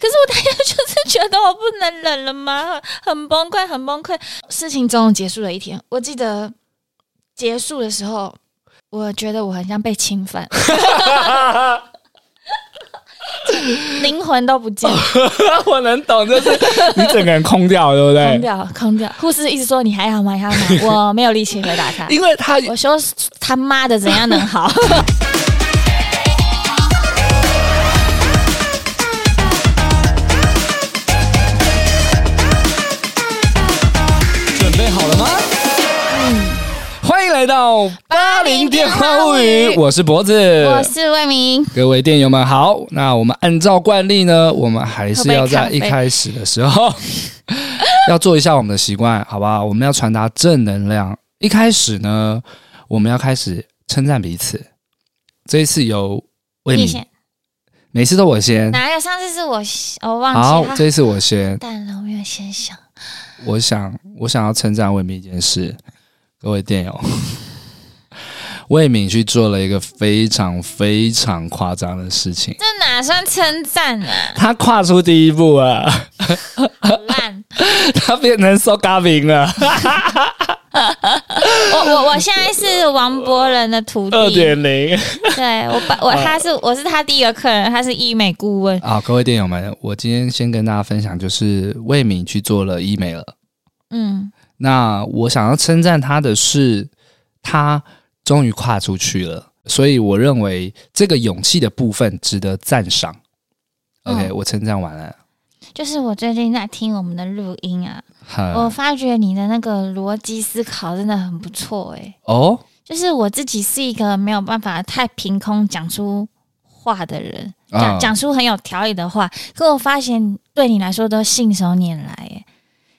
可是我当下就是觉得我不能忍了吗？很崩溃，很崩溃。事情终于结束了一天，我记得结束的时候，我觉得我很像被侵犯。灵魂都不见，我能懂，就是你整个人空掉，对不对？空掉，空掉。护士一直说你还好吗？还好吗？我没有力气回答他，因为他我说他妈的怎样能好？来到八零电话物语，我是脖子，我是魏明，各位电友们好。那我们按照惯例呢，我们还是要在一开始的时候 要做一下我们的习惯，好不好？我们要传达正能量。一开始呢，我们要开始称赞彼此。这一次由魏敏先，每次都我先，哪有？上次是我，我忘记。好，这一次我先。但我没有先想。我想，我想要称赞魏明一件事。各位电友，魏敏去做了一个非常非常夸张的事情。这哪算称赞啊？他跨出第一步了，烂，他变成苏嘎饼了。我我我现在是王博仁的徒弟二点零。对我把我他是我是他第一个客人，他是医美顾问。好，各位电友们，我今天先跟大家分享，就是魏敏去做了医美了。嗯。那我想要称赞他的是，他终于跨出去了，所以我认为这个勇气的部分值得赞赏。OK，嗯，我称赞完了。就是我最近在听我们的录音啊，我发觉你的那个逻辑思考真的很不错诶。哦，就是我自己是一个没有办法太凭空讲出话的人，讲讲出很有条理的话，可我发现对你来说都信手拈来，诶，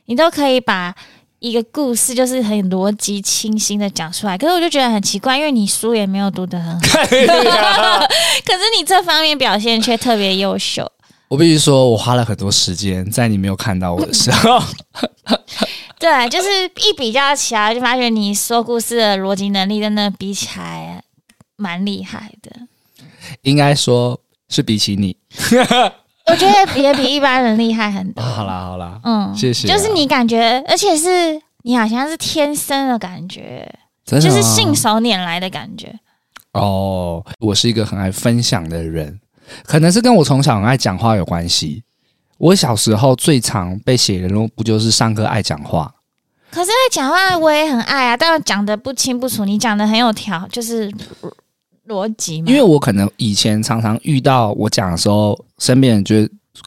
你都可以把。一个故事就是很逻辑清晰的讲出来，可是我就觉得很奇怪，因为你书也没有读得很好，可是你这方面表现却特别优秀。我必须说，我花了很多时间在你没有看到我的时候。对，就是一比较起来，就发觉你说故事的逻辑能力真的比起来蛮厉害的。应该说是比起你。我觉得也比一般人厉害很多。好啦好啦，嗯，谢谢。就是你感觉，而且是你好像是天生的感觉，就是信手拈来的感觉。哦，我是一个很爱分享的人，可能是跟我从小很爱讲话有关系。我小时候最常被写人物不就是上课爱讲话？可是爱讲话我也很爱啊，但是讲的不清不楚，你讲的很有条，就是。逻辑，因为我可能以前常常遇到我讲的时候，身边人就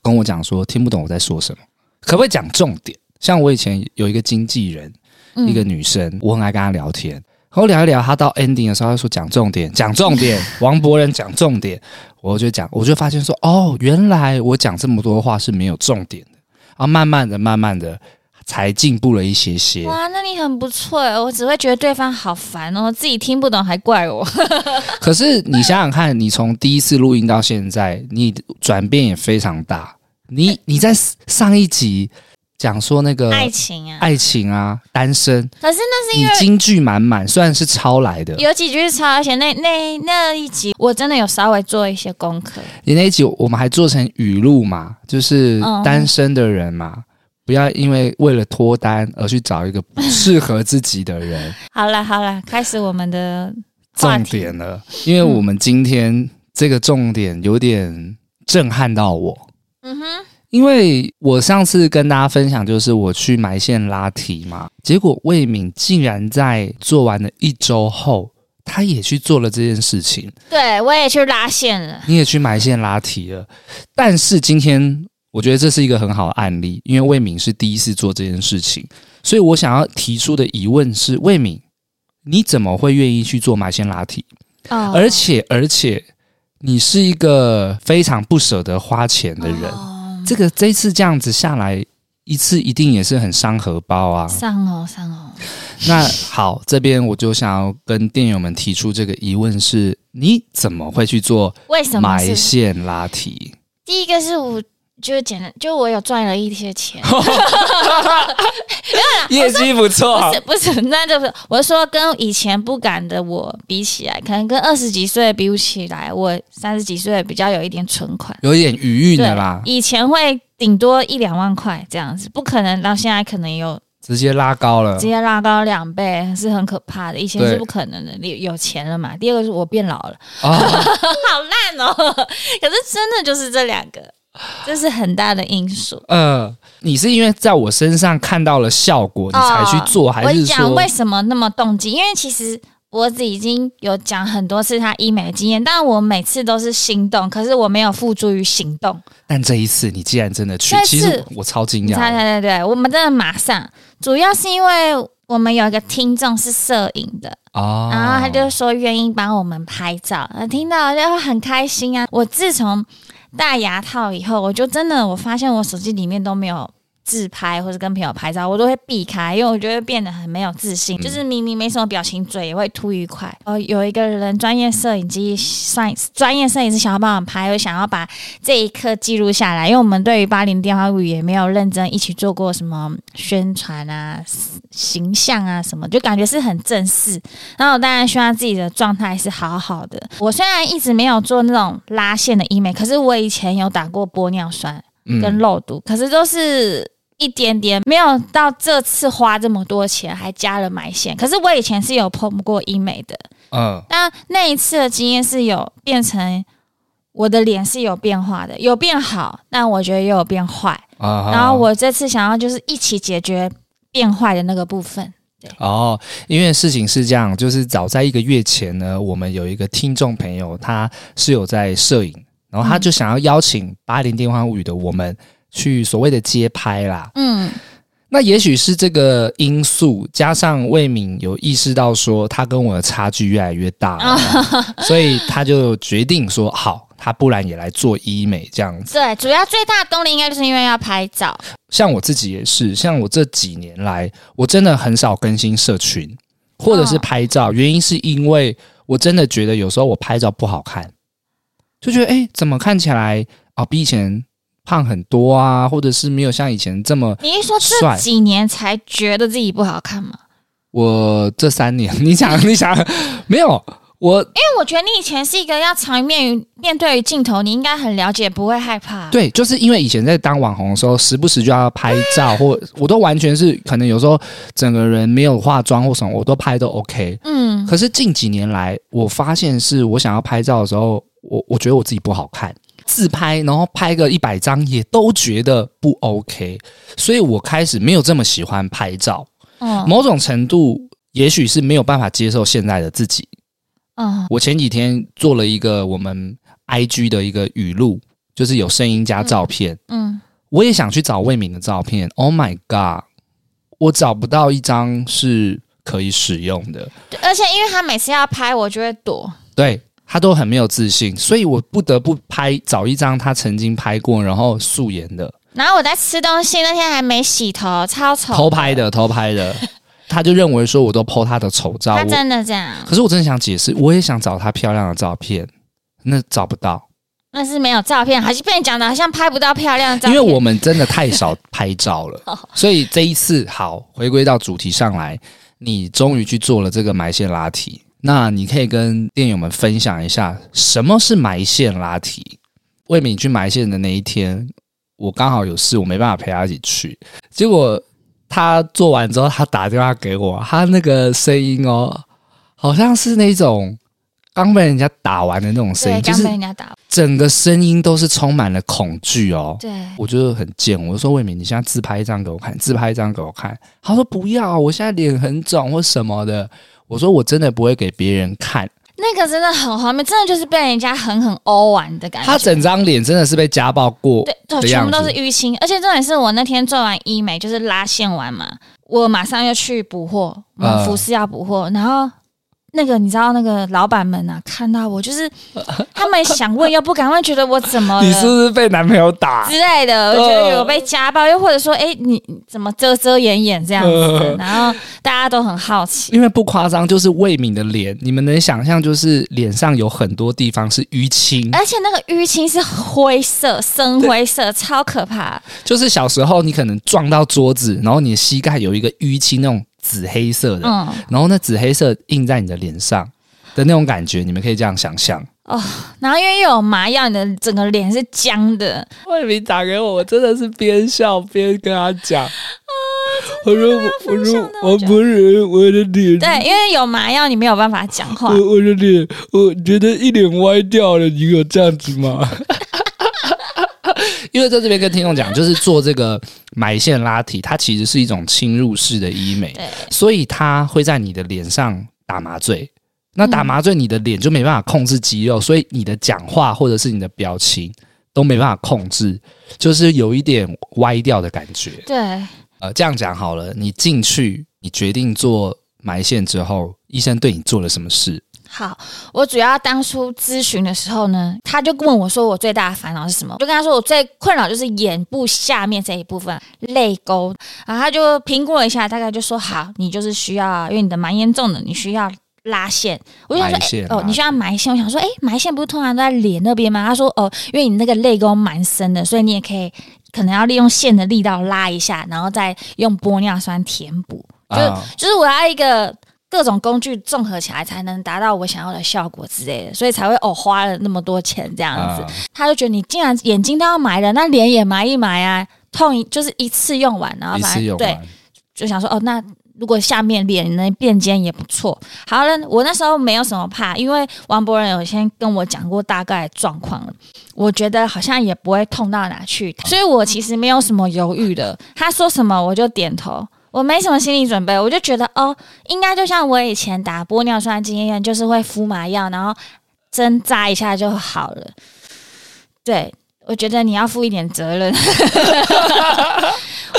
跟我讲说听不懂我在说什么，可不可以讲重点？像我以前有一个经纪人，嗯、一个女生，我很爱跟她聊天，然后聊一聊，她到 ending 的时候，她说讲重点，讲重点，王博仁讲重点，我就讲，我就发现说，哦，原来我讲这么多话是没有重点的，然后慢慢的，慢慢的。才进步了一些些。哇，那你很不错哎！我只会觉得对方好烦哦，自己听不懂还怪我。可是你想想看，你从第一次录音到现在，你转变也非常大。你 你在上一集讲说那个爱情啊，爱情啊，单身。可是那是因为你金句满满，虽然是抄来的，有几句是抄，而且那那那一集我真的有稍微做一些功课。你那一集我们还做成语录嘛，就是单身的人嘛。嗯不要因为为了脱单而去找一个不适合自己的人。好了好了，开始我们的重点了，因为我们今天这个重点有点震撼到我。嗯哼，因为我上次跟大家分享，就是我去埋线拉提嘛，结果魏敏竟然在做完了一周后，他也去做了这件事情。对，我也去拉线了，你也去埋线拉提了，但是今天。我觉得这是一个很好的案例，因为魏敏是第一次做这件事情，所以我想要提出的疑问是：魏敏，你怎么会愿意去做埋线拉提？哦，而且而且你是一个非常不舍得花钱的人，哦，这个这次这样子下来一次，一定也是很伤荷包啊！伤哦，伤哦。那好，这边我就想要跟店友们提出这个疑问是：你怎么会去做埋线拉提？第一个是我。就是简单，就我有赚了一些钱，业绩不错。不是不是，那就是我是说跟以前不敢的我比起来，可能跟二十几岁比不起来，我三十几岁比较有一点存款，有一点余裕的啦。以前会顶多一两万块这样子，不可能到现在可能有直接拉高了，直接拉高两倍是很可怕的。以前是不可能的，你有钱了嘛。第二个是我变老了，哦、好烂哦。可是真的就是这两个。这是很大的因素。呃，你是因为在我身上看到了效果，你才去做，哦、还是讲为什么那么动机？因为其实我子已经有讲很多次他医美的经验，但我每次都是心动，可是我没有付诸于行动。但这一次你既然真的去，其实我超惊讶。对对对，我们真的马上，主要是因为我们有一个听众是摄影的哦，然后他就说愿意帮我们拍照，听到就会很开心啊。我自从戴牙套以后，我就真的我发现我手机里面都没有自拍或者跟朋友拍照，我都会避开，因为我觉得变得很没有自信。嗯、就是明明没什么表情，嘴也会凸一块。呃，有一个人专业摄影机算专业摄影师想要帮我拍，我想要把这一刻记录下来，因为我们对于八零电话物语也没有认真一起做过什么宣传啊、形象啊什么，就感觉是很正式。然后我当然希望自己的状态是好好的。我虽然一直没有做那种拉线的医美，可是我以前有打过玻尿酸跟肉毒，嗯、可是都是。一点点没有到这次花这么多钱，还加了埋线。可是我以前是有碰过医美的，嗯，但那一次的经验是有变成我的脸是有变化的，有变好，但我觉得也有变坏。啊，然后我这次想要就是一起解决变坏的那个部分。对，哦，因为事情是这样，就是早在一个月前呢，我们有一个听众朋友，他是有在摄影，然后他就想要邀请《八零电话物语》的我们。去所谓的街拍啦，嗯，那也许是这个因素，加上魏敏有意识到说他跟我的差距越来越大了，所以他就决定说好，他不然也来做医美这样子。对，主要最大的动力应该就是因为要拍照。像我自己也是，像我这几年来，我真的很少更新社群或者是拍照，原因是因为我真的觉得有时候我拍照不好看，就觉得哎，怎么看起来啊比以前。胖很多啊，或者是没有像以前这么……你一说这几年才觉得自己不好看吗？我这三年，你想，你想，没有我，因为我觉得你以前是一个要常面于面对于镜头，你应该很了解，不会害怕。对，就是因为以前在当网红的时候，时不时就要拍照，或我都完全是可能有时候整个人没有化妆或什么，我都拍都 OK。嗯，可是近几年来，我发现是我想要拍照的时候，我我觉得我自己不好看。自拍，然后拍个一百张，也都觉得不 OK，所以我开始没有这么喜欢拍照。嗯，某种程度，也许是没有办法接受现在的自己。嗯，我前几天做了一个我们 IG 的一个语录，就是有声音加照片。嗯，嗯，我也想去找魏敏的照片。Oh my god，我找不到一张是可以使用的。而且因为他每次要拍，我就会躲。对。他都很没有自信，所以我不得不拍找一张他曾经拍过，然后素颜的。然后我在吃东西那天还没洗头，超丑。偷拍的，偷拍的。他就认为说我都 po 他的丑照。他真的这样？可是我真的想解释，我也想找他漂亮的照片，那找不到。那是没有照片，还是被你讲的好像拍不到漂亮的照片？因为我们真的太少拍照了，所以这一次好回归到主题上来，你终于去做了这个埋线拉提。那你可以跟店友们分享一下什么是埋线拉提。魏敏去埋线的那一天，我刚好有事，我没办法陪他一起去。结果他做完之后，他打电话给我，他那个声音哦，好像是那种刚被人家打完的那种声音，就是整个声音都是充满了恐惧哦。对，我觉得很贱，我就说魏敏，你现在自拍一张给我看，自拍一张给我看。他说不要，我现在脸很肿或什么的。我说我真的不会给别人看，那个真的很荒谬，真的就是被人家狠狠殴完的感觉。他整张脸真的是被家暴过，对，全部都是淤青。而且重点是我那天做完医美，就是拉线完嘛，我马上又去补货，我们服饰要补货，呃、然后那个你知道那个老板们啊，看到我就是 他们想问又不敢问，觉得我怎么你是不是被男朋友打之类的？我觉得有被家暴，又或者说哎、欸、你怎么遮遮掩掩这样子？然后大家都很好奇，因为不夸张，就是魏敏的脸，你们能想象，就是脸上有很多地方是淤青，而且那个淤青是灰色、深灰色，超可怕。就是小时候你可能撞到桌子，然后你的膝盖有一个淤青那种。紫黑色的，嗯，然后那紫黑色印在你的脸上的那种感觉，你们可以这样想象哦。然后因为又有麻药，你的整个脸是僵的。魏敏打给我，我真的是边笑边跟他讲啊，我说我说我不是我的脸，对，因为有麻药，你没有办法讲话。我我的脸，我觉得一脸歪掉了，你有这样子吗？因为在这边跟听众讲，就是做这个埋线拉提，它其实是一种侵入式的医美，所以它会在你的脸上打麻醉。那打麻醉，你的脸就没办法控制肌肉，所以你的讲话或者是你的表情都没办法控制，就是有一点歪掉的感觉。对，呃，这样讲好了，你进去，你决定做埋线之后，医生对你做了什么事？好，我主要当初咨询的时候呢，他就问我说，我最大的烦恼是什么？我就跟他说，我最困扰就是眼部下面这一部分泪沟。然后他就评估了一下，大概就说，好，你就是需要，因为你的蛮严重的，你需要拉线。我就想说，欸、哦，你需要埋线。我想说，哎、欸，埋线不是通常都在脸那边吗？他说，哦，因为你那个泪沟蛮深的，所以你也可以可能要利用线的力道拉一下，然后再用玻尿酸填补。就、哦、就是我要一个。各种工具综合起来才能达到我想要的效果之类的，所以才会哦花了那么多钱这样子。Uh, 他就觉得你既然眼睛都要埋了，那脸也埋一埋啊，痛一就是一次用完，然后反正对，就想说哦，那如果下面脸能变尖也不错。好了，我那时候没有什么怕，因为王博仁有先跟我讲过大概状况了，我觉得好像也不会痛到哪去，所以我其实没有什么犹豫的。他说什么我就点头。我没什么心理准备，我就觉得哦，应该就像我以前打玻尿酸经验，就是会敷麻药，然后针扎一下就好了。对，我觉得你要负一点责任。我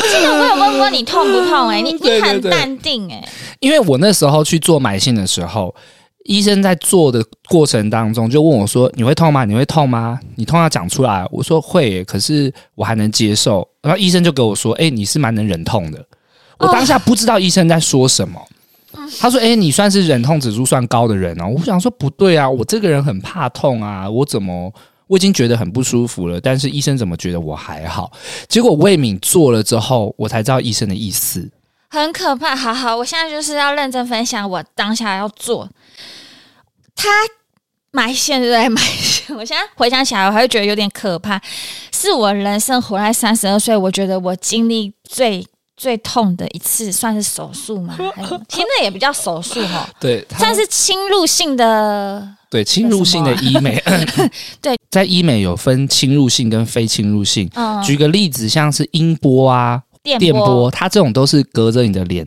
记得我有问过你痛不痛、欸？哎，你你很淡定哎、欸。因为我那时候去做埋线的时候，医生在做的过程当中就问我说：“你会痛吗？你会痛吗？你痛要讲出来。”我说：“会、欸，可是我还能接受。”然后医生就给我说：“哎、欸，你是蛮能忍痛的。”我当下不知道医生在说什么，他说：“诶，你算是忍痛指数算高的人哦。”我想说不对啊，我这个人很怕痛啊，我怎么我已经觉得很不舒服了，但是医生怎么觉得我还好？结果魏敏做了之后，我才知道医生的意思，很可怕。好好，我现在就是要认真分享我当下要做他埋线，就在 埋线。我现在回想起来，我还会觉得有点可怕，是我人生活在三十二岁，我觉得我经历最。最痛的一次算是手术吗？其实那也不叫手术哈，对，算是侵入性的，对，侵入性的医美，对，在医美有分侵入性跟非侵入性。嗯，举个例子，像是音波啊、电波，它这种都是隔着你的脸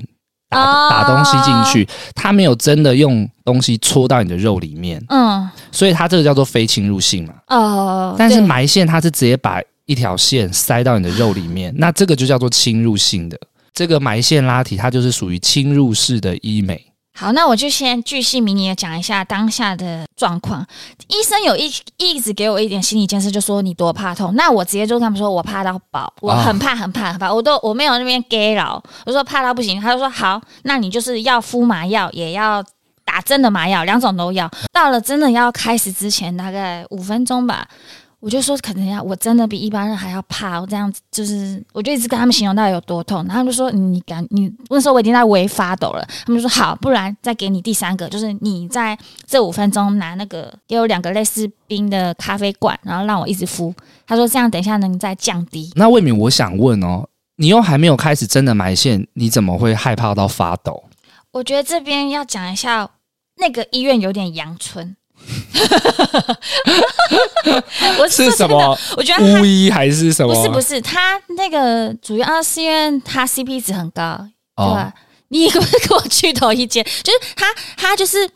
打、哦、打东西进去，它没有真的用东西戳到你的肉里面。嗯，所以它这个叫做非侵入性嘛。哦，但是埋线它是直接把。一条线塞到你的肉里面，那这个就叫做侵入性的。这个埋线拉提，它就是属于侵入式的医美。好，那我就先巨细靡遗的讲一下当下的状况。医生有一一直给我一点心理建设，就说你多怕痛。那我直接就跟他们说，我怕到爆，我很怕很怕很怕，我都我没有那边给老，我说怕到不行。他就说好，那你就是要敷麻药，也要打针的麻药，两种都要。到了真的要开始之前，大概五分钟吧。我就说可能要，我真的比一般人还要怕。我这样子就是，我就一直跟他们形容到底有多痛。然后他们就说你敢，你那时候我已经在微发抖了。他们就说好，不然再给你第三个，就是你在这五分钟拿那个给我两个类似冰的咖啡罐，然后让我一直敷。他说这样等一下能再降低。那魏敏，我想问哦，你又还没有开始真的埋线，你怎么会害怕到发抖？我觉得这边要讲一下，那个医院有点阳春。我是什么？我觉得巫医还是什么？不是不是，他那个主要是因为他 CP 值很高，对吧？哦、你不是给我去头一间，就是他他就是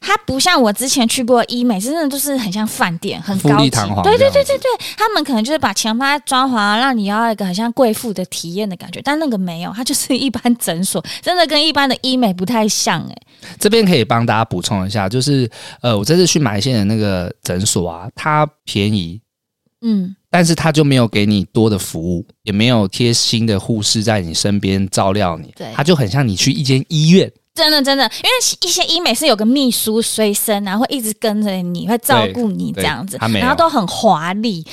它不像我之前去过医美，真的就是很像饭店，很高级。对对对对对，他们可能就是把钱放在装潢，让你要一个很像贵妇的体验的感觉。但那个没有，它就是一般诊所，真的跟一般的医美不太像哎、欸。这边可以帮大家补充一下，就是呃，我这次去埋线的那个诊所啊，它便宜，嗯，但是它就没有给你多的服务，也没有贴心的护士在你身边照料你，对，它就很像你去一间医院。真的，真的，因为一些医美是有个秘书随身，然后会一直跟着你，会照顾你这样子，然后都很华丽。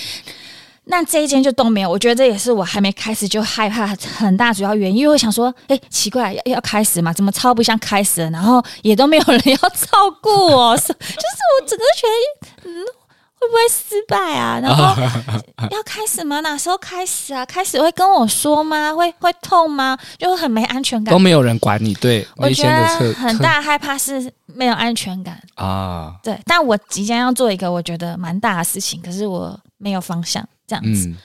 那这一间就都没有，我觉得这也是我还没开始就害怕很大主要原因，因为我想说，哎，奇怪，要要开始嘛？怎么超不像开始了？然后也都没有人要照顾我，就是我整个觉得，嗯。会不会失败啊？然后 要开始吗？哪时候开始啊？开始会跟我说吗？会会痛吗？就很没安全感，都没有人管你。对，我觉得很大害怕是没有安全感啊。对，但我即将要做一个我觉得蛮大的事情，可是我没有方向，这样子。嗯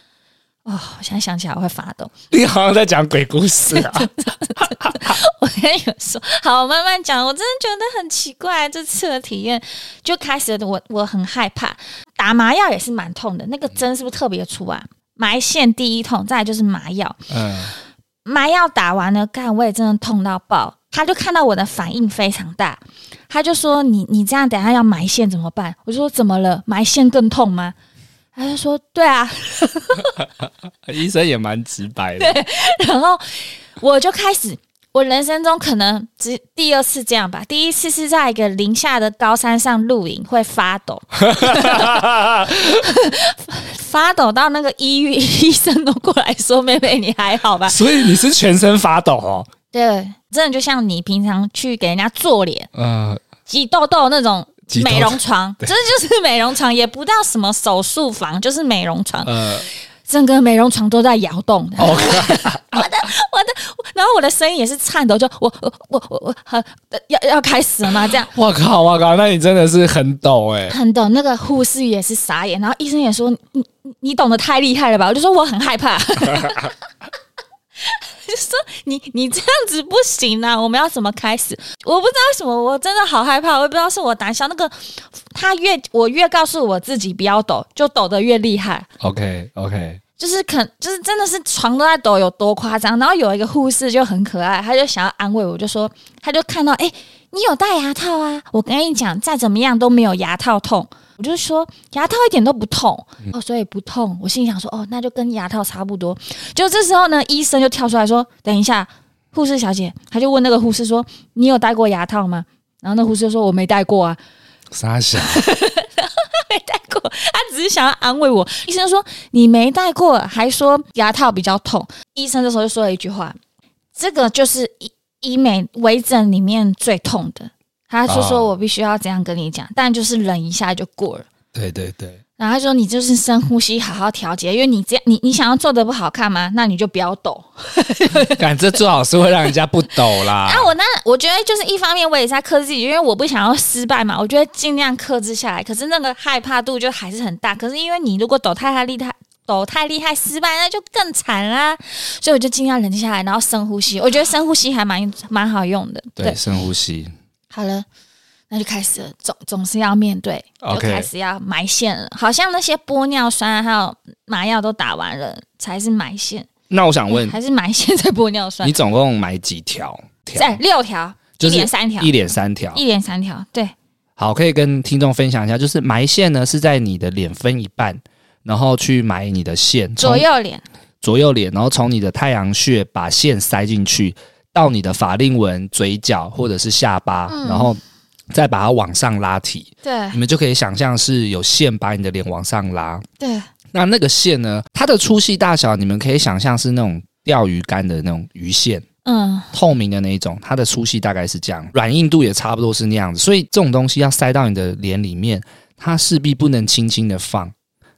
哦，我现在想起来我会发抖。你好像在讲鬼故事啊！我跟你们说，好，我慢慢讲。我真的觉得很奇怪，这次的体验就开始了，我我很害怕。打麻药也是蛮痛的，那个针是不是特别粗啊？埋线第一痛，再来就是麻药。嗯，麻药打完了，干我也真的痛到爆。他就看到我的反应非常大，他就说：“你你这样等下要埋线怎么办？”我就说：“怎么了？埋线更痛吗？”他就说：“对啊，医生也蛮直白的。”对，然后我就开始，我人生中可能只第二次这样吧。第一次是在一个零下的高山上露营，会发抖，发抖到那个医院医生都过来说：“妹妹，你还好吧？”所以你是全身发抖哦？对，真的就像你平常去给人家做脸，挤痘痘那种。美容床，这就是 美容床，也不到什么手术房，就是美容床。呃，整个美容床都在摇动的。我的，我的，然后我的声音也是颤抖，就我我我我我要要开始了吗？这样。我靠，我靠，那你真的是很抖哎，很抖。那个护士也是傻眼，然后医生也说你你懂得太厉害了吧？我就说我很害怕。就说你你这样子不行啊！我们要怎么开始？我不知道什么，我真的好害怕。我也不知道是我胆小。那个他越我越告诉我自己不要抖，就抖得越厉害。OK OK，就是肯就是真的是床都在抖，有多夸张？然后有一个护士就很可爱，他就想要安慰我，就说他就看到哎、欸，你有戴牙套啊？我跟你讲，再怎么样都没有牙套痛。我就说牙套一点都不痛哦，所以不痛。我心里想说哦，那就跟牙套差不多。就这时候呢，医生就跳出来说：“等一下，护士小姐。”他就问那个护士说：“你有戴过牙套吗？”然后那护士就说：“我没戴过啊。”傻笑，没戴过，他只是想要安慰我。医生说：“你没戴过，还说牙套比较痛。”医生这时候就说了一句话：“这个就是医医美微整里面最痛的。”他就说：“我必须要这样跟你讲，哦、但就是忍一下就过了。”对对对。然后他说：“你就是深呼吸，好好调节，因为你这样，你你想要做的不好看吗？那你就不要抖。感觉最好是会让人家不抖啦。啊，我那我觉得就是一方面我也在克制自己，因为我不想要失败嘛。我觉得尽量克制下来，可是那个害怕度就还是很大。可是因为你如果抖太太厉害，抖太厉害失败，那就更惨啦。所以我就尽量冷静下来，然后深呼吸。我觉得深呼吸还蛮蛮好用的。对，对深呼吸。”好了，那就开始了，总总是要面对就开始要埋线了。好像那些玻尿酸还有麻药都打完了，才是埋线。那我想问，还是埋线在玻尿酸？你总共埋几条？在六条，一连三条，一连三条，一连三条。对，好，可以跟听众分享一下，就是埋线呢是在你的脸分一半，然后去埋你的线，左右脸，左右脸，然后从你的太阳穴把线塞进去。到你的法令纹、嘴角或者是下巴，嗯、然后再把它往上拉提。对，你们就可以想象是有线把你的脸往上拉。对，那那个线呢？它的粗细大小，你们可以想象是那种钓鱼竿的那种鱼线，嗯，透明的那一种。它的粗细大概是这样，软硬度也差不多是那样子。所以这种东西要塞到你的脸里面，它势必不能轻轻的放，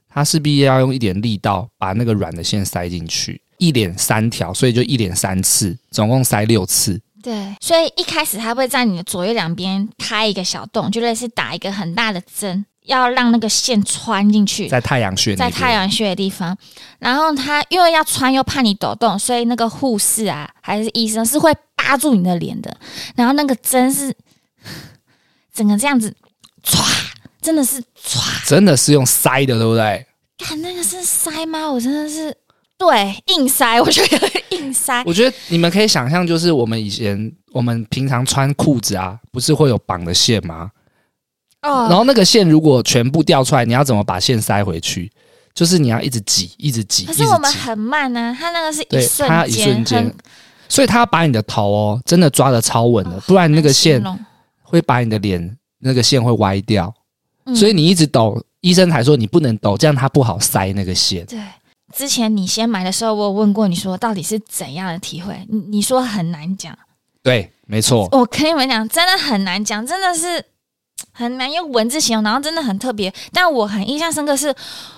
它势必要用一点力道把那个软的线塞进去。一连三条，所以就一连三次，总共塞六次。对，所以一开始它会在你的左右两边开一个小洞，就类似打一个很大的针，要让那个线穿进去，在太阳穴，在太阳穴的地方。然后他因为要穿，又怕你抖动，所以那个护士啊，还是医生是会扒住你的脸的。然后那个针是 整个这样子，唰，真的是唰，真的是用塞的，对不对？看那个是塞吗？我真的是对硬塞，我觉得硬塞。我觉得你们可以想象，就是我们以前我们平常穿裤子啊，不是会有绑的线吗？哦，然后那个线如果全部掉出来，你要怎么把线塞回去？就是你要一直挤，一直挤。可是我们很慢呢、啊，它那个是一瞬间，它一瞬间，所以他要把你的头哦，真的抓的超稳的，哦、不然那个线会把你的脸那个线会歪掉。嗯、所以你一直抖，医生才说你不能抖，这样它不好塞那个线。对，之前你先买的时候，我有问过你说到底是怎样的体会？你你说很难讲。对，没错。我跟你们讲，真的很难讲，真的是很难用文字形容，然后真的很特别。但我很印象深刻是。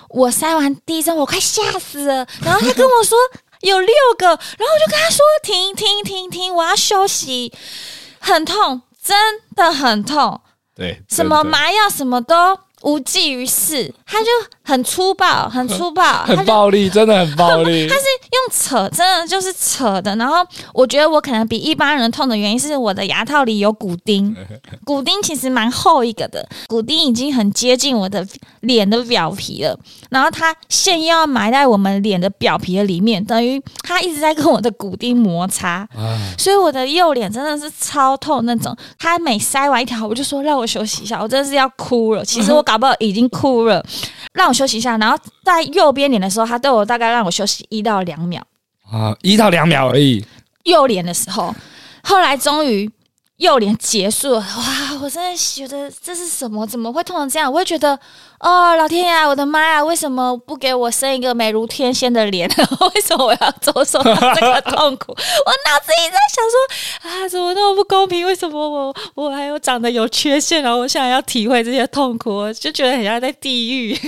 我塞完第一针，我快吓死了。然后他跟我说有六个，然后我就跟他说停停停停，我要休息，很痛，真的很痛。对，什么麻药什么都无济于事，他就。很粗暴，很粗暴，很暴力，真的很暴力。他是用扯，真的就是扯的。然后我觉得我可能比一般人痛的原因是我的牙套里有骨钉，骨钉其实蛮厚一个的，骨钉已经很接近我的脸的表皮了。然后它线又要埋在我们脸的表皮的里面，等于它一直在跟我的骨钉摩擦，所以我的右脸真的是超痛那种。他每塞完一条，我就说让我休息一下，我真的是要哭了。其实我搞不好已经哭了。让我休息一下，然后在右边脸的时候，他对我大概让我休息一到两秒啊，一到两秒而已。右脸的时候，后来终于。右脸结束，哇！我真的觉得这是什么？怎么会痛成这样？我会觉得，哦，老天爷，我的妈呀！为什么不给我生一个美如天仙的脸？为什么我要遭受这个痛苦？我脑子一直在想说，啊，怎么那么不公平？为什么我我还有长得有缺陷？然后我现在要体会这些痛苦，我就觉得很像在地狱。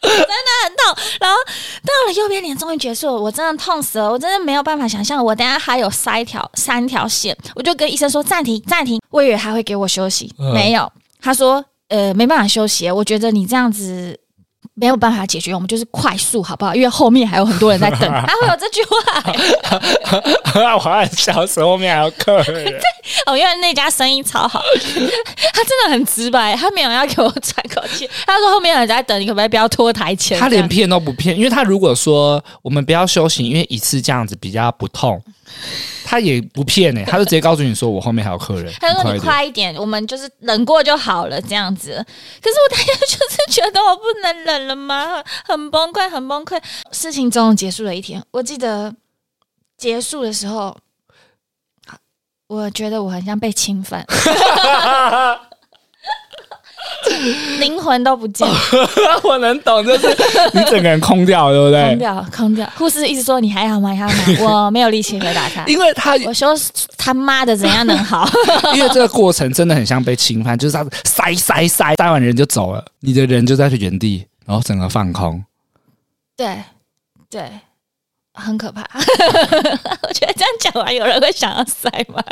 真的很痛，然后到了右边脸终于结束了，我真的痛死了，我真的没有办法想象，我等下还有三条三条线，我就跟医生说暂停暂停，我以为他会给我休息，没有，他说呃没办法休息，我觉得你这样子。没有办法解决，我们就是快速，好不好？因为后面还有很多人在等，他会有这句话。我还笑死，后面还有客人。哦，因为那家生意超好，他真的很直白，他没有要给我喘口气。他说后面有人在等，你可不可以不要拖台前？他连骗都不骗，因为他如果说我们不要休息，因为一次这样子比较不痛。他也不骗哎、欸，他就直接告诉你说，我后面还有客人。他说你快一点，我们就是忍过就好了这样子。可是我大家就是觉得我不能忍了吗？很崩溃，很崩溃。事情终于结束了一天，我记得结束的时候，我觉得我很像被侵犯。灵魂都不见了，我能懂，就是你整个人空掉，对不对？空掉，空掉。护士一直说你还好吗？还好吗？我没有力气回答他，因为他我说他妈的怎样能好？因为这个过程真的很像被侵犯，就是他塞塞塞塞完人就走了，你的人就在原地，然后整个放空。对对，很可怕。我觉得这样讲完，有人会想要塞吗？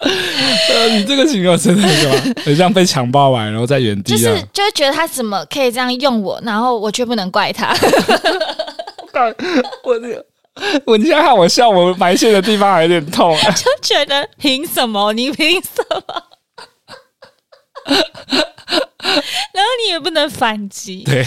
呃，你这个情况真的很 很像被强暴完，然后在原地，就是就是觉得他怎么可以这样用我，然后我却不能怪他。我这个，我你现在看我笑，我埋线的地方还有点痛，就觉得凭什么？你凭什么？然后你也不能反击。对。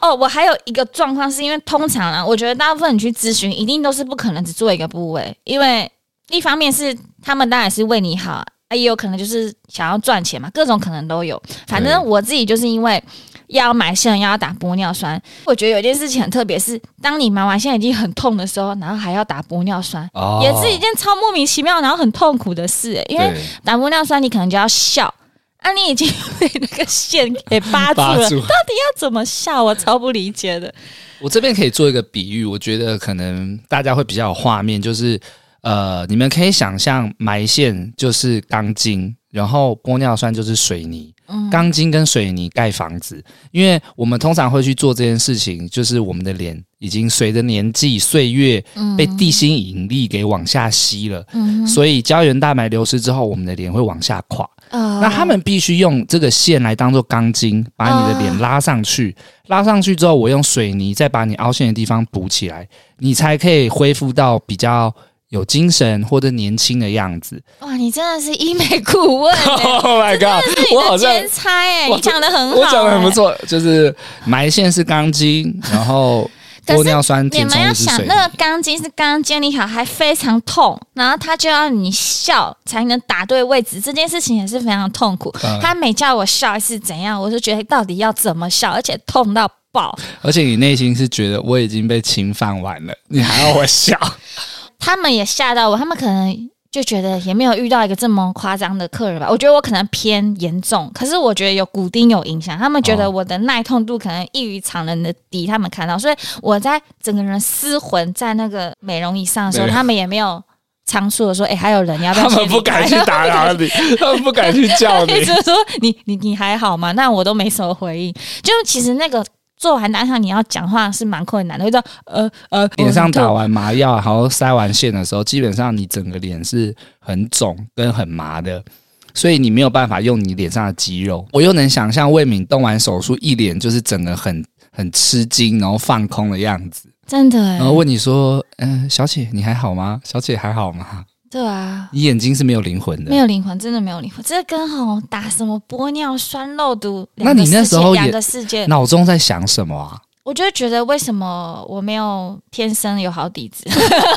哦，我还有一个状况，是因为通常啊，我觉得大部分你去咨询，一定都是不可能只做一个部位，因为。一方面是他们当然是为你好，啊，也有可能就是想要赚钱嘛，各种可能都有。反正我自己就是因为要买线，要打玻尿酸。我觉得有一件事情很特别，是当你忙完现在已经很痛的时候，然后还要打玻尿酸，哦，也是一件超莫名其妙，然后很痛苦的事，欸。因为打玻尿酸，你可能就要笑，啊，你已经 被那个线给 扒住了，住到底要怎么笑？我超不理解的。我这边可以做一个比喻，我觉得可能大家会比较有画面，就是。呃，你们可以想象埋线就是钢筋，然后玻尿酸就是水泥。嗯，钢筋跟水泥盖房子，因为我们通常会去做这件事情，就是我们的脸已经随着年纪岁月被地心引力给往下吸了，嗯，所以胶原蛋白流失之后，我们的脸会往下垮。哦，那他们必须用这个线来当做钢筋，把你的脸拉上去，拉上去之后，我用水泥再把你凹陷的地方补起来，你才可以恢复到比较。有精神或者年轻的样子。哇，你真的是医美顾问！Oh my god，我好像猜哎，你讲的很好，我讲的很不错。就是埋线是钢筋，然后。玻尿酸，你们要想，那个钢筋是刚建立好，还非常痛，然后他就要你笑才能打对位置，这件事情也是非常痛苦。嗯、他每叫我笑是怎样，我就觉得到底要怎么笑，而且痛到爆。而且你内心是觉得我已经被侵犯完了，你还要我笑？他们也吓到我，他们可能。就觉得也没有遇到一个这么夸张的客人吧。我觉得我可能偏严重，可是我觉得有骨钉有影响。他们觉得我的耐痛度可能异于常人的低，他们看到，所以我在整个人失魂在那个美容椅上的时候，他们也没有仓促的说：“哎、欸，还有人，要不要？”他们不敢去打扰你，他们不敢去叫你，就说：“你你你还好吗？”那我都没什么回应。就其实那个。做完当下你要讲话是蛮困难的，会说呃呃，脸上打完麻药，然后塞完线的时候，基本上你整个脸是很肿跟很麻的，所以你没有办法用你脸上的肌肉。我又能想象魏敏动完手术，一脸就是整个很很吃惊，然后放空的样子，真的。然后问你说，嗯、呃，小姐你还好吗？小姐还好吗？对啊，你眼睛是没有灵魂的，没有灵魂，真的没有灵魂。这跟吼打什么玻尿酸肉毒，那你那时候两个世界，脑中在想什么啊？我就觉得为什么我没有天生有好底子，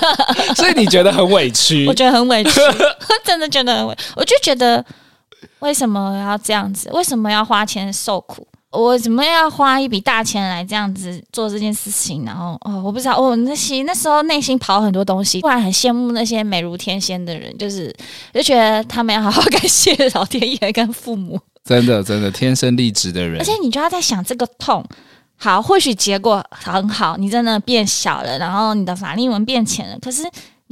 所以你觉得很委屈？我觉得很委屈，真的觉得很委屈。我就觉得为什么要这样子？为什么要花钱受苦？我怎么要花一笔大钱来这样子做这件事情？然后哦，我不知道，我、哦、那些那时候内心跑很多东西，突然很羡慕那些美如天仙的人，就是就觉得他们要好好感谢老天爷跟父母。真的，真的天生丽质的人，而且你就要在想这个痛，好，或许结果很好，你真的变小了，然后你的法令纹变浅了，可是。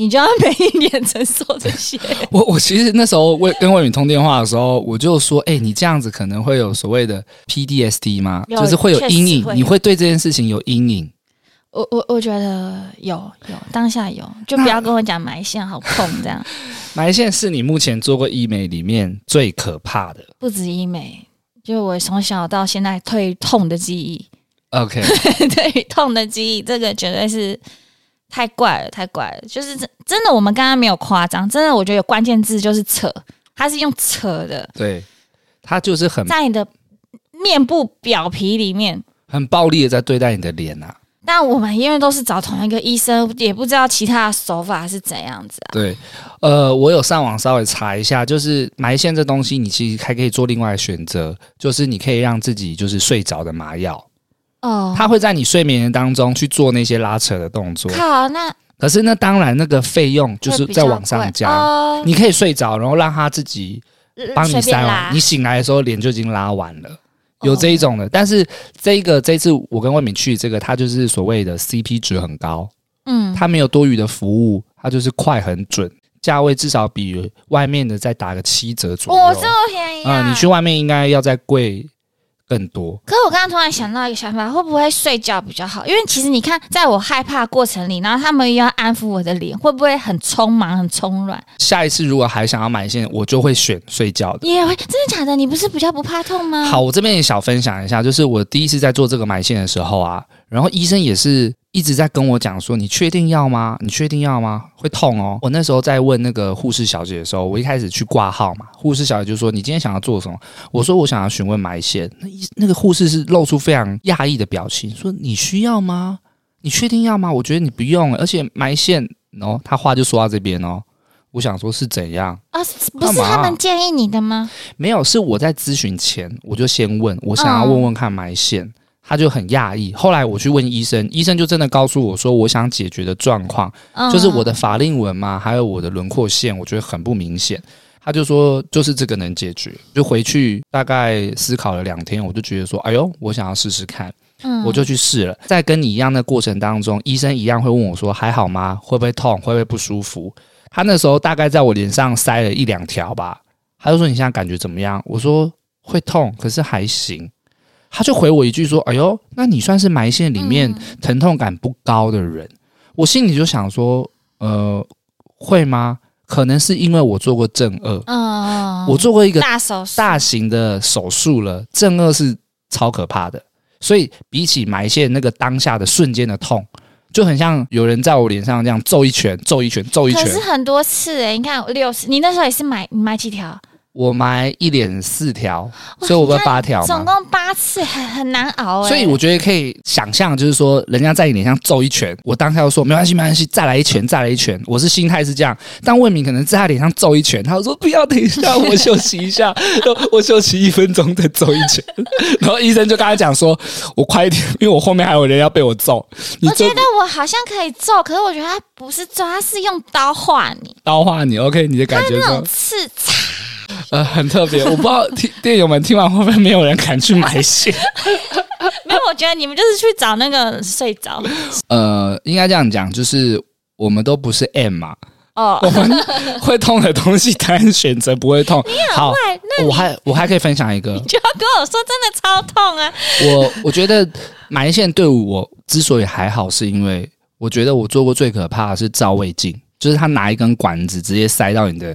你就要每一年承受这些。我我其实那时候为跟魏敏通电话的时候，我就说：“哎、欸，你这样子可能会有所谓的 PDSD 吗？就是会有阴影，你会对这件事情有阴影。”我我我觉得有有当下有，就不要跟我讲埋线好痛这样。埋线是你目前做过医美里面最可怕的，不止医美，就我从小到现在退痛的记忆。OK，对痛的记忆，这个绝对是。太怪了，太怪了！就是真真的，我们刚刚没有夸张，真的，我觉得有关键字就是扯，他是用扯的，对，他就是很在你的面部表皮里面很暴力的在对待你的脸啊。但我们因为都是找同一个医生，也不知道其他的手法是怎样子啊。对，呃，我有上网稍微查一下，就是埋线这东西，你其实还可以做另外的选择，就是你可以让自己就是睡着的麻药。哦，他会在你睡眠当中去做那些拉扯的动作。好，那可是那当然那个费用就是在往上加。哦，你可以睡着，然后让他自己帮你塞完，你醒来的时候脸就已经拉完了。有这一种的，但是这个这次我跟魏敏去这个，它就是所谓的 CP 值很高。嗯，它没有多余的服务，它就是快很准，价位至少比外面的再打个七折左右。哦，这么便宜啊！嗯，你去外面应该要再贵。更多，可是我刚刚突然想到一个想法，会不会睡觉比较好？因为其实你看，在我害怕的过程里，然后他们又要安抚我的脸，会不会很匆忙、很匆乱？下一次如果还想要埋线，我就会选睡觉的。也会真的假的？你不是比较不怕痛吗？好，我这边也小分享一下，就是我第一次在做这个埋线的时候啊，然后医生也是。一直在跟我讲说，你确定要吗？你确定要吗？会痛哦。我那时候在问那个护士小姐的时候，我一开始去挂号嘛，护士小姐就说：“你今天想要做什么？”我说：“我想要询问埋线。”那那个护士是露出非常讶异的表情，说：“你需要吗？你确定要吗？我觉得你不用，而且埋线哦。”他话就说到这边哦。我想说是怎样啊？不是他们建议你的吗？没有，是我在咨询前我就先问，我想要问问看埋线。他就很讶异，后来我去问医生，医生就真的告诉我说，我想解决的状况就是我的法令纹嘛，还有我的轮廓线，我觉得很不明显。他就说，就是这个能解决。就回去大概思考了两天，我就觉得说，哎呦，我想要试试看，我就去试了。在跟你一样的过程当中，医生一样会问我说，还好吗？会不会痛？会不会不舒服？他那时候大概在我脸上塞了一两条吧，他就说，你现在感觉怎么样？我说会痛，可是还行。他就回我一句说：“哎呦，那你算是埋线里面疼痛感不高的人。嗯”我心里就想说：“呃，会吗？可能是因为我做过正二，嗯，我做过一个大手术，大型的手术了。正二是超可怕的，所以比起埋线那个当下的瞬间的痛，就很像有人在我脸上这样揍一拳，揍一拳，揍一拳。可是很多次哎，你看六十，你那时候也是买，你买几条？我买一连四条，所以我们八条，总共八次，很很难熬哎。所以我觉得可以想象，就是说人家在你脸上揍一拳，我当下就说没关系，没关系，再来一拳，再来一拳。我是心态是这样，但魏敏可能在他脸上揍一拳，他就说不要，等一下，我休息一下，我休息一分钟再揍一拳。然后医生就跟他讲说，我快一点，因为我后面还有人要被我揍。我觉得我好像可以揍，可是我觉得他不是揍，他是用刀划你，刀划你。OK，你的感觉是那种刺擦。呃，很特别，我不知道听电友们听完会不会没有人敢去买线？没有，我觉得你们就是去找那个睡着。呃，应该这样讲，就是我们都不是 M 嘛。哦，我们会痛的东西，当然选择不会痛。你很坏，那我还我还可以分享一个，你就要跟我说真的超痛啊！我我觉得埋线对我之所以还好，是因为我觉得我做过最可怕的是照胃镜。就是他拿一根管子直接塞到你的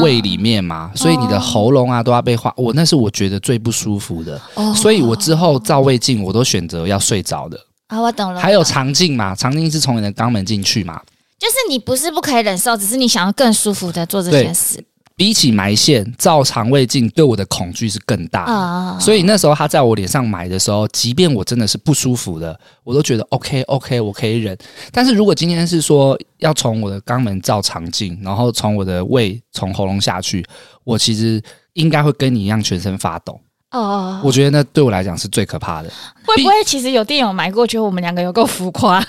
胃里面嘛，嗯、所以你的喉咙啊都要被划。我那是我觉得最不舒服的，哦、所以我之后照胃镜我都选择要睡着的。啊，我懂了。还有肠镜嘛，肠镜是从你的肛门进去嘛。就是你不是不可以忍受，只是你想要更舒服的做这件事。比起埋线照肠胃镜，对我的恐惧是更大的。哦、所以那时候他在我脸上埋的时候，即便我真的是不舒服的，我都觉得 OK OK，我可以忍。但是如果今天是说要从我的肛门照肠镜，然后从我的胃从喉咙下去，我其实应该会跟你一样全身发抖。哦，我觉得那对我来讲是最可怕的。会不会其实有店友埋过，觉得我们两个有够浮夸？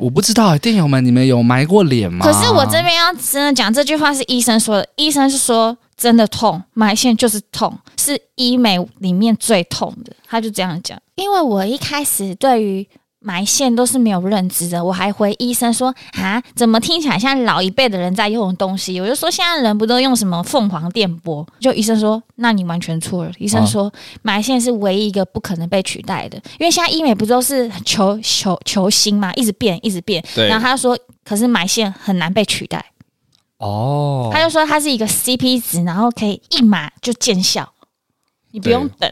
我不知道、欸，电友们，你们有埋过脸吗？可是我这边要真的讲这句话是医生说的，医生是说真的痛，埋线就是痛，是医美里面最痛的，他就这样讲。因为我一开始对于。埋线都是没有认知的，我还回医生说啊，怎么听起来像老一辈的人在用的东西？我就说现在人不都用什么凤凰电波？就医生说，那你完全错了。医生说埋线是唯一一个不可能被取代的，因为现在医美不都是求求求新嘛，一直变一直变。对。然后他说，可是埋线很难被取代。哦。他就说它是一个 CP 值，然后可以一麻就见效，你不用等。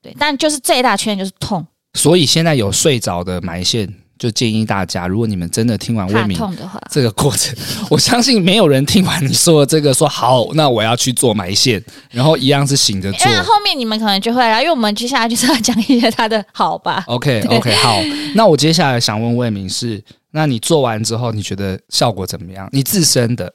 对。对，但就是最大的缺点就是痛。所以现在有睡着的埋线，就建议大家，如果你们真的听完魏敏这个过程，我相信没有人听完你说的这个说好，那我要去做埋线，然后一样是醒着做。因为后面你们可能就会来，因为我们接下来就是要讲一些他的好吧。OK OK 好，那我接下来想问魏敏是，那你做完之后你觉得效果怎么样？你自身的。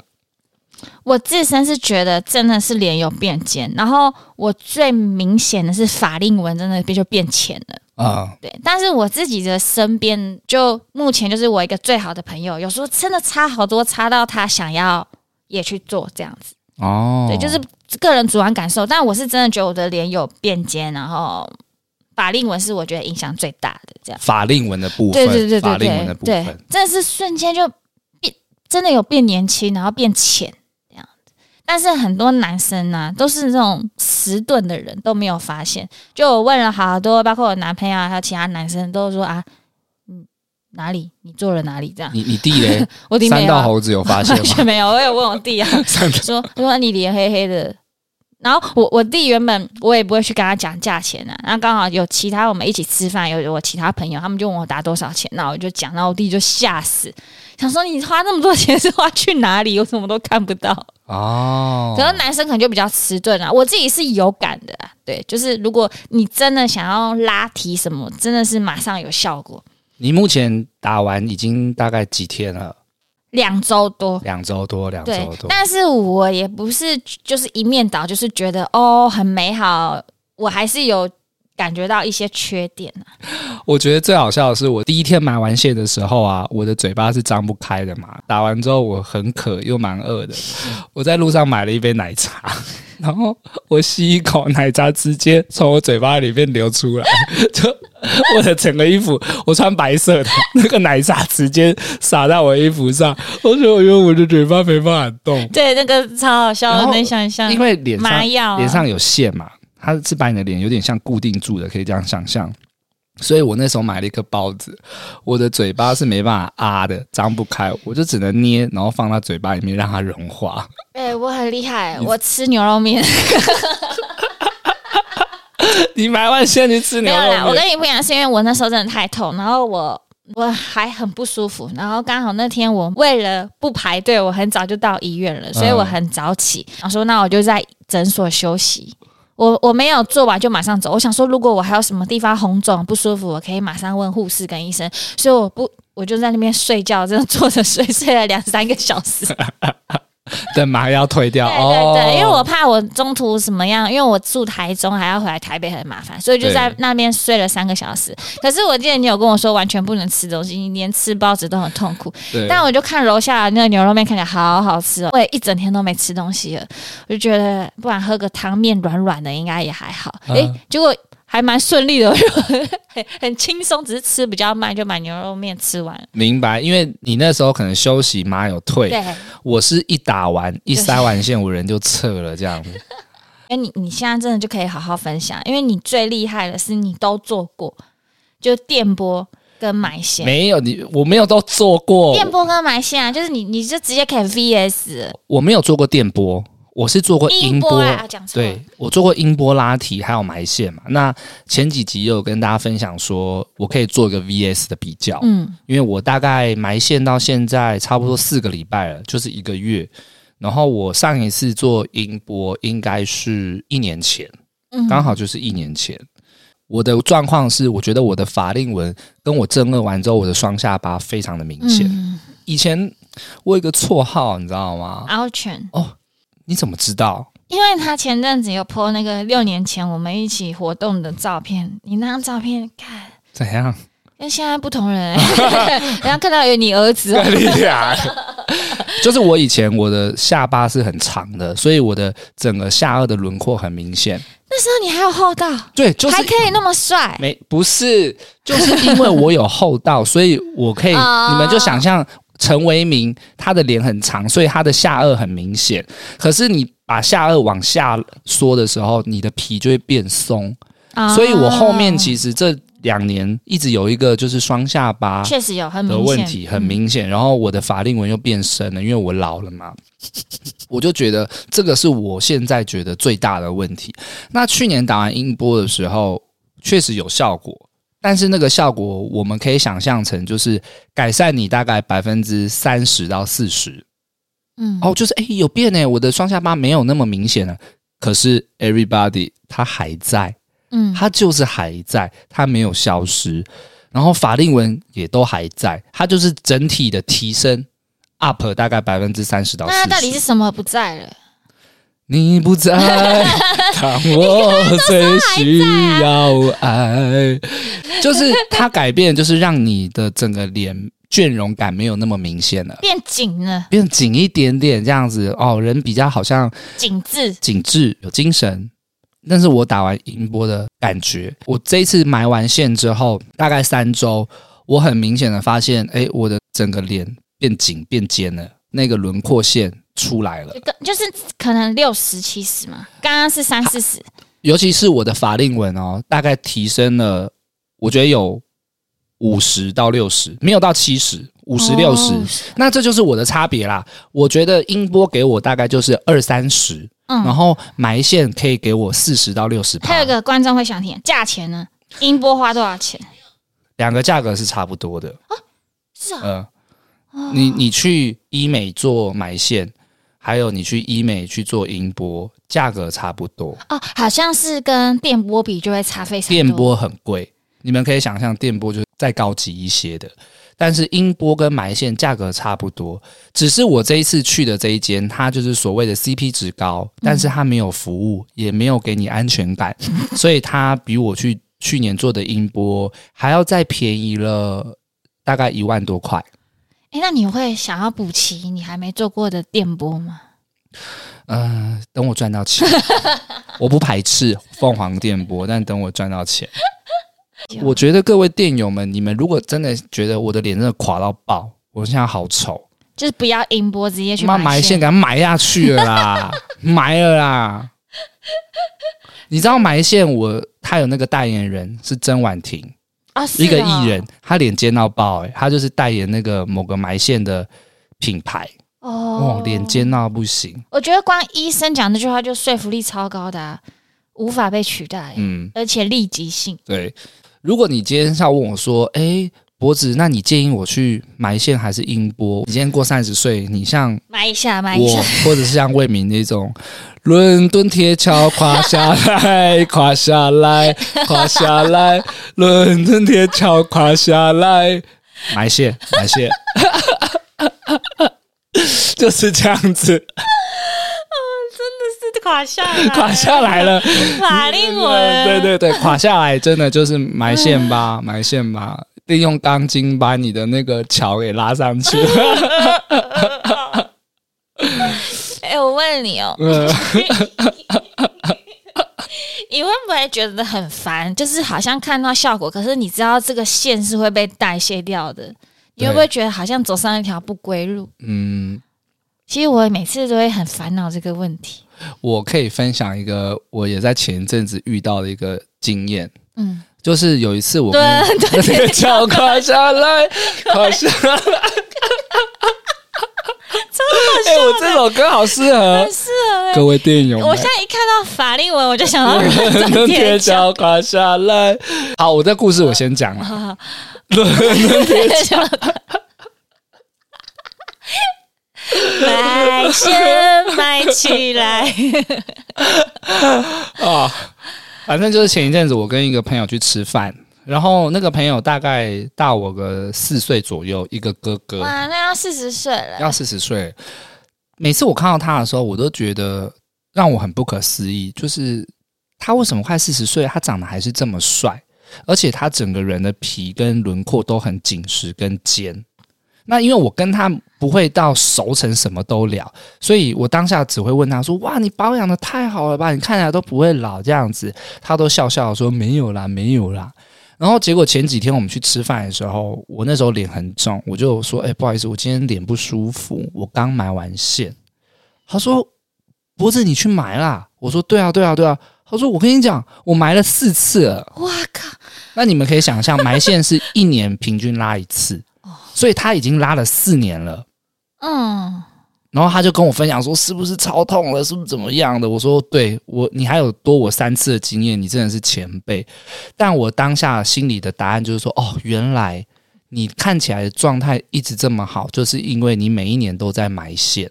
我自身是觉得真的是脸有变尖，然后我最明显的是法令纹真的就变浅了啊。对，但是我自己的身边就目前就是我一个最好的朋友，有时候真的差好多，差到他想要也去做这样子哦。对，就是个人主观感受，但我是真的觉得我的脸有变尖，然后法令纹是我觉得影响最大的这样。法令纹的部分，对对对对对，法令纹的部分，真的是瞬间就变，真的有变年轻，然后变浅。但是很多男生呢、啊，都是这种迟钝的人，都没有发现。就我问了好多，包括我男朋友还有其他男生，都说啊，嗯，哪里你做了哪里这样？你你弟嘞？我弟没有。三道猴子有发现吗？完全没有。我有问我弟啊，说说你脸黑黑的。然后我我弟原本我也不会去跟他讲价钱啊，然后刚好有其他我们一起吃饭，有我其他朋友，他们就问我打多少钱，那我就讲，然后我弟就吓死，想说你花那么多钱是花去哪里？我什么都看不到哦。可能男生可能就比较迟钝啊，我自己是有感的啊，对，就是如果你真的想要拉提什么，真的是马上有效果。你目前打完已经大概几天了？两周多，两周多，两周多。但是我也不是就是一面倒，就是觉得哦很美好，我还是有感觉到一些缺点啊。我觉得最好笑的是，我第一天埋完线的时候啊，我的嘴巴是张不开的嘛。打完之后我很渴又蛮饿的，我在路上买了一杯奶茶。然后我吸一口奶茶，直接从我嘴巴里面流出来，就我的整个衣服，我穿白色的，那个奶茶直接洒在我衣服上，我觉得我用我的嘴巴没办法动。对，那个超好笑，能想象，因为脸上脸上有线嘛，它是把你的脸有点像固定住的，可以这样想象。所以我那时候买了一个包子，我的嘴巴是没办法啊的，张不开，我就只能捏，然后放到嘴巴里面让它融化。哎、欸，我很厉害，我吃牛肉面。你买完先去吃牛肉面？没有啦，我跟你不一样，是因为我那时候真的太痛，然后我我还很不舒服。然后刚好那天我为了不排队，我很早就到医院了，所以我很早起。然后说那我就在诊所休息。我我没有做完就马上走。我想说，如果我还有什么地方红肿不舒服，我可以马上问护士跟医生。所以我不，我就在那边睡觉，真的坐着睡，睡了两三个小时。等麻药退掉，对对对，因为我怕我中途什么样，因为我住台中，还要回来台北很麻烦，所以就在那边睡了三个小时。可是我记得你有跟我说，完全不能吃东西，你连吃包子都很痛苦。但我就看楼下那个牛肉面看起来好好吃哦，我也一整天都没吃东西了，我就觉得不然喝个汤面软软的应该也还好。诶、欸，结果。还蛮顺利的，很很轻松，只是吃比较慢，就把牛肉面吃完。明白，因为你那时候可能休息，麻有退。对，我是一打完一塞完线，我人就撤了这样子。哎，你你现在真的就可以好好分享，因为你最厉害的是你都做过，就电波跟埋线。没有你，我没有都做过电波跟埋线啊，就是你你就直接可以 VS。我没有做过电波。我是做过音波，对，我做过音波拉提，还有埋线嘛。那前几集有跟大家分享说，我可以做一个 VS 的比较，嗯，因为我大概埋线到现在差不多四个礼拜了，就是一个月。然后我上一次做音波应该是一年前，嗯，刚好就是一年前。我的状况是，我觉得我的法令纹跟我正颚完之后，我的双下巴非常的明显。嗯、以前我有一个绰号，你知道吗？敖犬哦。你怎么知道？因为他前阵子有 po 那个六年前我们一起活动的照片，你那张照片看怎样？因为现在不同人，人家看到有你儿子，就是我以前我的下巴是很长的，所以我的整个下颚的轮廓很明显。那时候你还有厚道，对，就是还可以那么帅。没，不是，就是因为我有厚道，所以我可以，你们就想象。陈为民，他的脸很长，所以他的下颚很明显。可是你把下颚往下缩的时候，你的皮就会变松。啊、所以我后面其实这两年一直有一个就是双下巴，确实有很的问题，很明显。然后我的法令纹又变深了，因为我老了嘛。我就觉得这个是我现在觉得最大的问题。那去年打完音波的时候，确实有效果。但是那个效果，我们可以想象成就是改善你大概百分之三十到四十，嗯，哦，就是诶，有变呢，我的双下巴没有那么明显了，可是 everybody 它还在，嗯，它就是还在，它没有消失，然后法令纹也都还在，它就是整体的提升 up 大概百分之三十到四十。那它到底是什么不在了？你不在，当我最需要爱，就是它改变，就是让你的整个脸倦容感没有那么明显了，变紧了，变紧一点点这样子哦，人比较好像紧致、紧致有精神。但是我打完音波的感觉，我这一次埋完线之后，大概三周，我很明显的发现，哎，我的整个脸变紧变尖了，那个轮廓线。出来了，就是可能六十七十嘛，刚刚是三四十，尤其是我的法令纹哦，大概提升了，我觉得有五十到六十，没有到七十，五十六十，那这就是我的差别啦。我觉得音波给我大概就是二三十，嗯，然后埋线可以给我四十到六十。还有一个观众会想听，价钱呢？音波花多少钱？两个价格是差不多的啊，是啊，你你去医美做埋线。还有你去医美去做音波，价格差不多哦，好像是跟电波比就会差非常多。电波很贵，你们可以想象电波就是再高级一些的，但是音波跟埋线价格差不多。只是我这一次去的这一间，它就是所谓的 CP 值高，但是它没有服务，嗯、也没有给你安全感，所以它比我去去年做的音波还要再便宜了大概一万多块。哎，那你会想要补齐你还没做过的电波吗？嗯、呃，等我赚到钱，我不排斥凤凰电波，但等我赚到钱。我觉得各位电友们，你们如果真的觉得我的脸真的垮到爆，我现在好丑，就是不要音波，直接去埋埋线，给它埋下去了啦，埋了啦。你知道埋线我，我他有那个代言人是曾婉婷。啊、一个艺人，他脸尖到爆，欸，他就是代言那个某个埋线的品牌哦，脸尖到不行。我觉得光医生讲那句话就说服力超高的，啊，无法被取代，嗯，而且立即性。对，如果你今天要问我说，哎，脖子，那你建议我去埋线还是音波？你今天过三十岁，你像埋一下，埋一下，或者是像魏明那种，伦敦铁桥垮下来，垮下来，垮下来，伦敦铁桥垮下来，埋线，埋线，就是这样子。哦，真的是垮下来，垮下来了，法令纹，对对对，垮下来，真的就是埋线吧，埋线吧。利用钢筋把你的那个桥给拉上去。哎、欸，我问你哦，你会不会觉得很烦？就是好像看到效果，可是你知道这个线是会被代谢掉的，你会不会觉得好像走上一条不归路？嗯，其实我每次都会很烦恼这个问题。我可以分享一个我也在前一阵子遇到的一个经验。嗯。就是有一次我们那个脚垮下来，垮下来！哎，我这首歌好适合，很适合各位电影。我现在一看到法令纹，我就想到铁桥垮下来。好，我这故事我先讲了。铁桥，埋线埋起来 啊！反正就是前一阵子，我跟一个朋友去吃饭，然后那个朋友大概大我个四岁左右，一个哥哥。哇，那要四十岁了。要四十岁。每次我看到他的时候，我都觉得让我很不可思议，就是他为什么快四十岁，他长得还是这么帅，而且他整个人的皮跟轮廓都很紧实跟尖。那因为我跟他不会到熟成什么都聊，所以我当下只会问他说：“哇，你保养得太好了吧？你看起来都不会老这样子。”他都笑笑说：“没有啦，没有啦。”然后结果前几天我们去吃饭的时候，我那时候脸很肿，我就说：“哎，不好意思，我今天脸不舒服，我刚埋完线。”他说：“脖子你去埋啦？”我说：“对啊，对啊，对啊。”他说：“我跟你讲，我埋了四次了。”哇靠！那你们可以想象，埋线是一年平均拉一次。所以他已经拉了四年了，嗯，然后他就跟我分享说，是不是超痛了，是不是怎么样的？我说，对，我你还有多我三次的经验，你真的是前辈。但我当下心里的答案就是说，哦，原来你看起来的状态一直这么好，就是因为你每一年都在埋线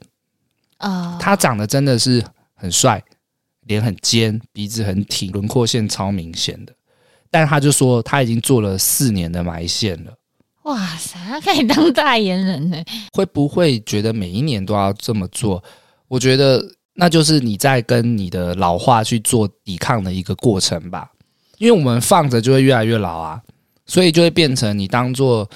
啊。他长得真的是很帅，脸很尖，鼻子很挺，轮廓线超明显的。但他就说他已经做了四年的埋线了。哇塞，他可以当代言人呢？会不会觉得每一年都要这么做？我觉得那就是你在跟你的老化去做抵抗的一个过程吧。因为我们放着就会越来越老啊，所以就会变成你当做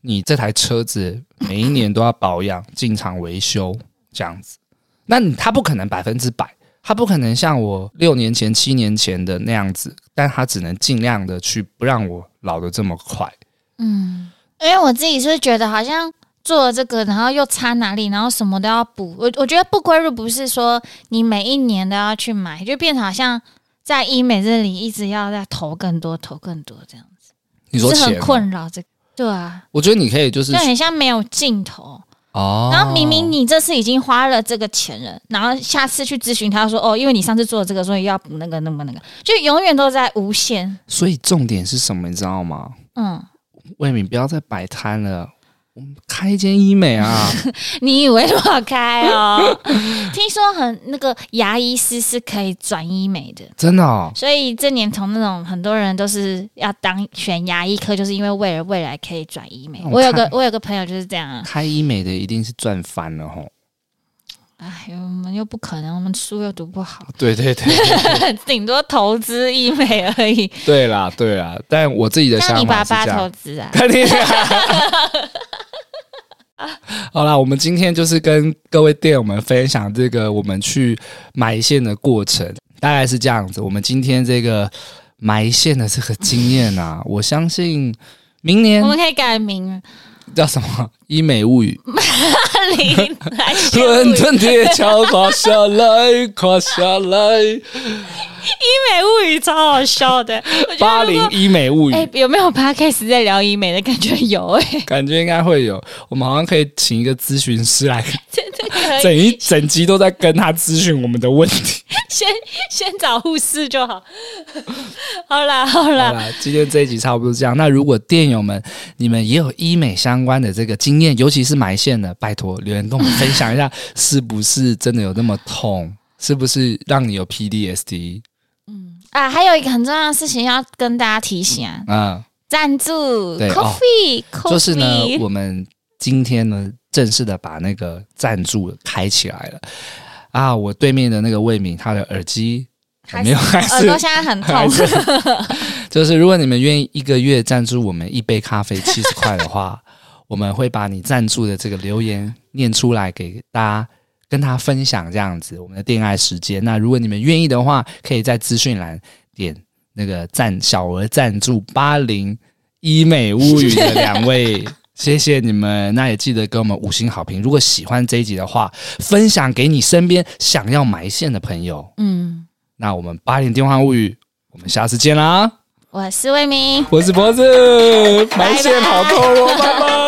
你这台车子每一年都要保养、进厂维修这样子。那你他不可能百分之百，他不可能像我六年前、七年前的那样子，但他只能尽量的去不让我老的这么快。嗯。因为我自己是觉得好像做了这个，然后又差哪里，然后什么都要补。我我觉得不归入不是说你每一年都要去买，就变成好像在医美这里一直要再投更多、投更多这样子。你说是很困扰这个？对啊。我觉得你可以就是，就很像没有尽头哦。然后明明你这次已经花了这个钱了，然后下次去咨询他说哦，因为你上次做了这个，所以要补那个、那么、那个，就永远都在无限。所以重点是什么？你知道吗？嗯。魏敏，不要再摆摊了，我们开一间医美啊！你以为我开哦？听说很那个牙医师是可以转医美的，真的哦。所以这年头那种很多人都是要当选牙医科，就是因为为了未来可以转医美。我有个我有个朋友就是这样啊，开医美的一定是赚翻了吼。哎，我们又不可能，我们书又读不好。对对对，顶多投资医美而已。对啦对啦，但我自己的想法是爸爸投资啊？好啦，我们今天就是跟各位店友们分享这个我们去埋线的过程，大概是这样子。我们今天这个埋线的这个经验啊，我相信明年我们可以改名。叫什么？医美物语。伦敦铁桥垮下来，垮下来。医美物语超好笑的。八零医美物语。哎、欸，有没有 podcast 在聊医美的感觉？有哎、欸，感觉应该会有。我们好像可以请一个咨询师来，整一整集都在跟他咨询我们的问题。先先找护士就好。好啦好啦，好啦，今天这一集差不多这样。那如果电友们你们也有医美相关的这个经验，尤其是埋线的，拜托留言跟我们分享一下，是不是真的有那么痛？是不是让你有 PDSD？嗯啊，还有一个很重要的事情要跟大家提醒啊，嗯，赞助对 Coffee，就是呢，我们今天呢正式的把那个赞助开起来了啊！我对面的那个魏敏，他的耳机还没有耳朵现在很痛。就是如果你们愿意一个月赞助我们一杯咖啡七十块的话，我们会把你赞助的这个留言念出来给大家。跟他分享这样子我们的恋爱时间。那如果你们愿意的话，可以在资讯栏点那个赞小额赞助八零医美物语的两位，谢谢你们。那也记得给我们五星好评。如果喜欢这一集的话，分享给你身边想要埋线的朋友。嗯，那我们八零电话物语，我们下次见啦！我是魏明，我是脖子，埋线好痛哦，拜拜。